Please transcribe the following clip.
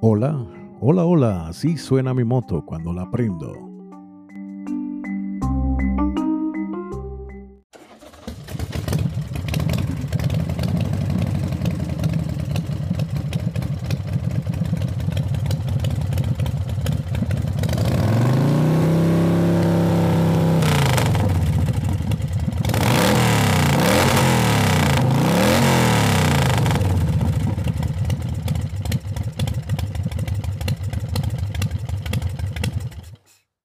Hola, hola, hola, así suena mi moto cuando la prendo.